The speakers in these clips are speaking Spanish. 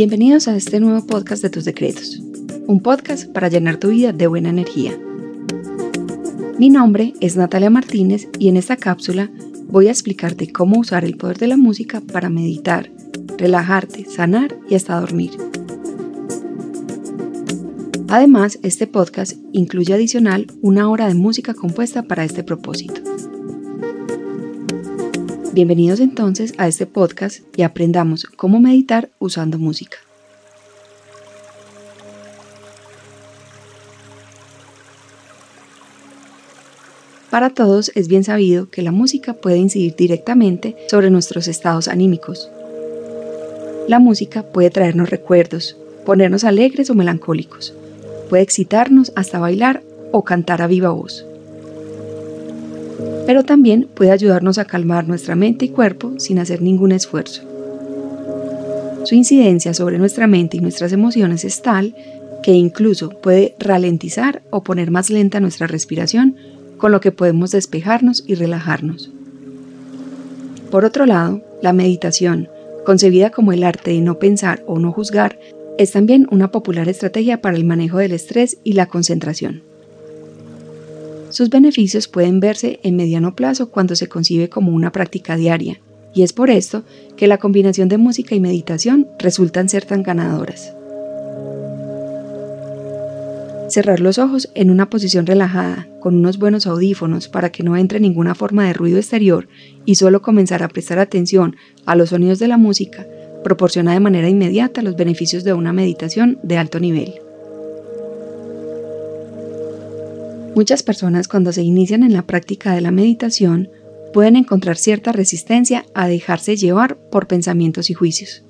Bienvenidos a este nuevo podcast de tus decretos, un podcast para llenar tu vida de buena energía. Mi nombre es Natalia Martínez y en esta cápsula voy a explicarte cómo usar el poder de la música para meditar, relajarte, sanar y hasta dormir. Además, este podcast incluye adicional una hora de música compuesta para este propósito. Bienvenidos entonces a este podcast y aprendamos cómo meditar usando música. Para todos es bien sabido que la música puede incidir directamente sobre nuestros estados anímicos. La música puede traernos recuerdos, ponernos alegres o melancólicos, puede excitarnos hasta bailar o cantar a viva voz pero también puede ayudarnos a calmar nuestra mente y cuerpo sin hacer ningún esfuerzo. Su incidencia sobre nuestra mente y nuestras emociones es tal que incluso puede ralentizar o poner más lenta nuestra respiración, con lo que podemos despejarnos y relajarnos. Por otro lado, la meditación, concebida como el arte de no pensar o no juzgar, es también una popular estrategia para el manejo del estrés y la concentración. Sus beneficios pueden verse en mediano plazo cuando se concibe como una práctica diaria, y es por esto que la combinación de música y meditación resultan ser tan ganadoras. Cerrar los ojos en una posición relajada, con unos buenos audífonos para que no entre ninguna forma de ruido exterior y solo comenzar a prestar atención a los sonidos de la música, proporciona de manera inmediata los beneficios de una meditación de alto nivel. Muchas personas cuando se inician en la práctica de la meditación pueden encontrar cierta resistencia a dejarse llevar por pensamientos y juicios.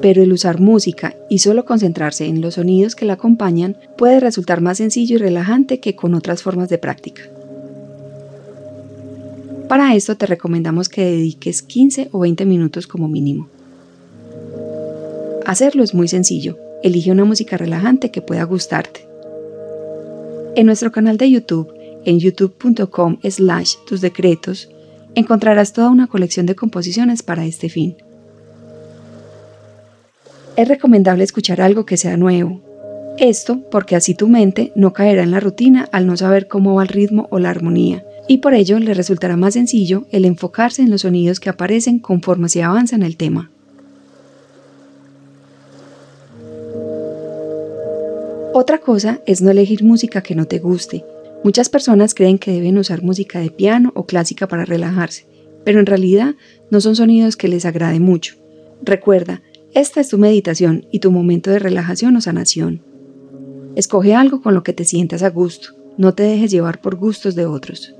Pero el usar música y solo concentrarse en los sonidos que la acompañan puede resultar más sencillo y relajante que con otras formas de práctica. Para esto te recomendamos que dediques 15 o 20 minutos como mínimo. Hacerlo es muy sencillo. Elige una música relajante que pueda gustarte. En nuestro canal de YouTube, en youtube.com slash tus decretos, encontrarás toda una colección de composiciones para este fin. Es recomendable escuchar algo que sea nuevo. Esto porque así tu mente no caerá en la rutina al no saber cómo va el ritmo o la armonía, y por ello le resultará más sencillo el enfocarse en los sonidos que aparecen conforme se avanza en el tema. Otra cosa es no elegir música que no te guste. Muchas personas creen que deben usar música de piano o clásica para relajarse, pero en realidad no son sonidos que les agrade mucho. Recuerda, esta es tu meditación y tu momento de relajación o sanación. Escoge algo con lo que te sientas a gusto, no te dejes llevar por gustos de otros.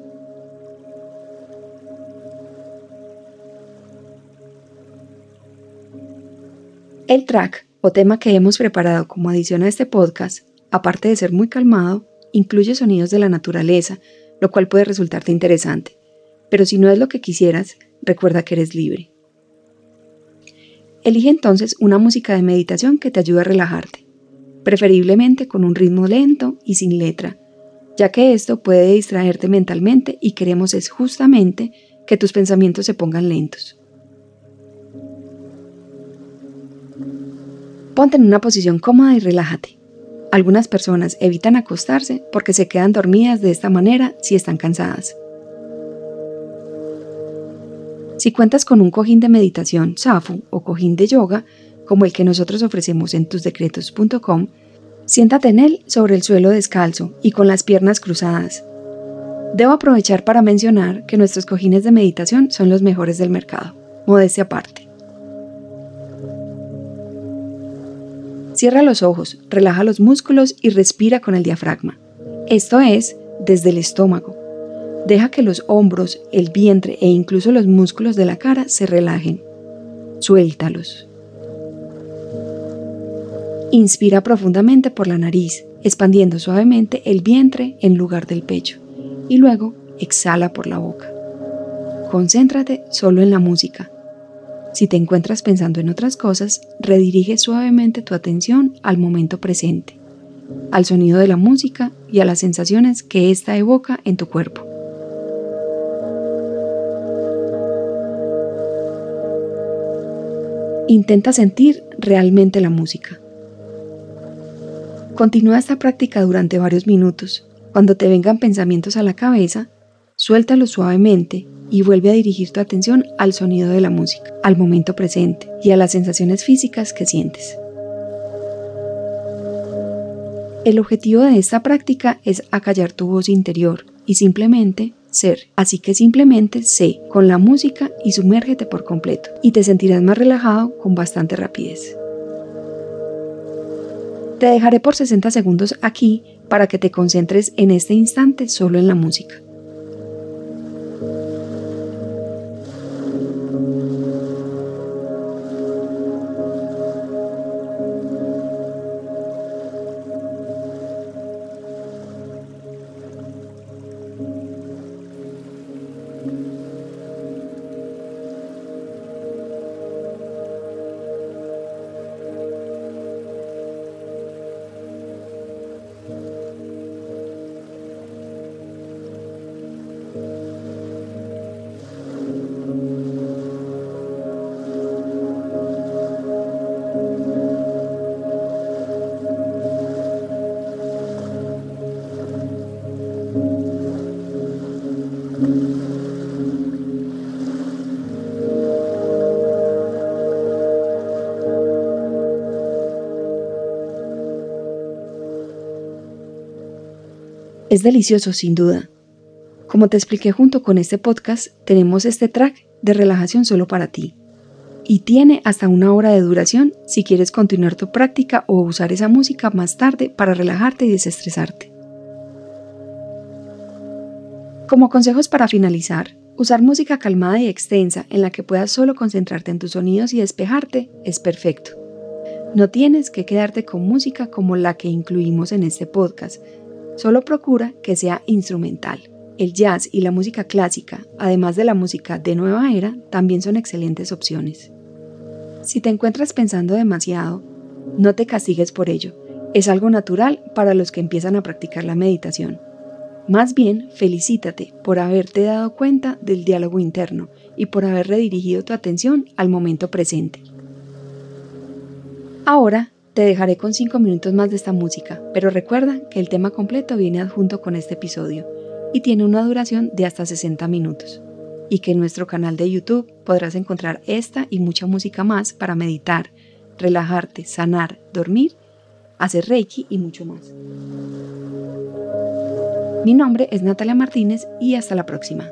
El track tema que hemos preparado como adición a este podcast, aparte de ser muy calmado, incluye sonidos de la naturaleza, lo cual puede resultarte interesante. Pero si no es lo que quisieras, recuerda que eres libre. Elige entonces una música de meditación que te ayude a relajarte, preferiblemente con un ritmo lento y sin letra, ya que esto puede distraerte mentalmente y queremos es justamente que tus pensamientos se pongan lentos. Ponte en una posición cómoda y relájate. Algunas personas evitan acostarse porque se quedan dormidas de esta manera si están cansadas. Si cuentas con un cojín de meditación SAFU o cojín de yoga, como el que nosotros ofrecemos en tusdecretos.com, siéntate en él sobre el suelo descalzo y con las piernas cruzadas. Debo aprovechar para mencionar que nuestros cojines de meditación son los mejores del mercado, modestia aparte. Cierra los ojos, relaja los músculos y respira con el diafragma. Esto es, desde el estómago. Deja que los hombros, el vientre e incluso los músculos de la cara se relajen. Suéltalos. Inspira profundamente por la nariz, expandiendo suavemente el vientre en lugar del pecho, y luego exhala por la boca. Concéntrate solo en la música, si te encuentras pensando en otras cosas, redirige suavemente tu atención al momento presente, al sonido de la música y a las sensaciones que ésta evoca en tu cuerpo. Intenta sentir realmente la música. Continúa esta práctica durante varios minutos. Cuando te vengan pensamientos a la cabeza, suéltalos suavemente y vuelve a dirigir tu atención al sonido de la música, al momento presente y a las sensaciones físicas que sientes. El objetivo de esta práctica es acallar tu voz interior y simplemente ser. Así que simplemente sé con la música y sumérgete por completo y te sentirás más relajado con bastante rapidez. Te dejaré por 60 segundos aquí para que te concentres en este instante solo en la música. Es delicioso, sin duda. Como te expliqué junto con este podcast, tenemos este track de relajación solo para ti. Y tiene hasta una hora de duración si quieres continuar tu práctica o usar esa música más tarde para relajarte y desestresarte. Como consejos para finalizar, usar música calmada y extensa en la que puedas solo concentrarte en tus sonidos y despejarte es perfecto. No tienes que quedarte con música como la que incluimos en este podcast, Solo procura que sea instrumental. El jazz y la música clásica, además de la música de nueva era, también son excelentes opciones. Si te encuentras pensando demasiado, no te castigues por ello. Es algo natural para los que empiezan a practicar la meditación. Más bien, felicítate por haberte dado cuenta del diálogo interno y por haber redirigido tu atención al momento presente. Ahora te dejaré con 5 minutos más de esta música, pero recuerda que el tema completo viene adjunto con este episodio y tiene una duración de hasta 60 minutos. Y que en nuestro canal de YouTube podrás encontrar esta y mucha música más para meditar, relajarte, sanar, dormir, hacer reiki y mucho más. Mi nombre es Natalia Martínez y hasta la próxima.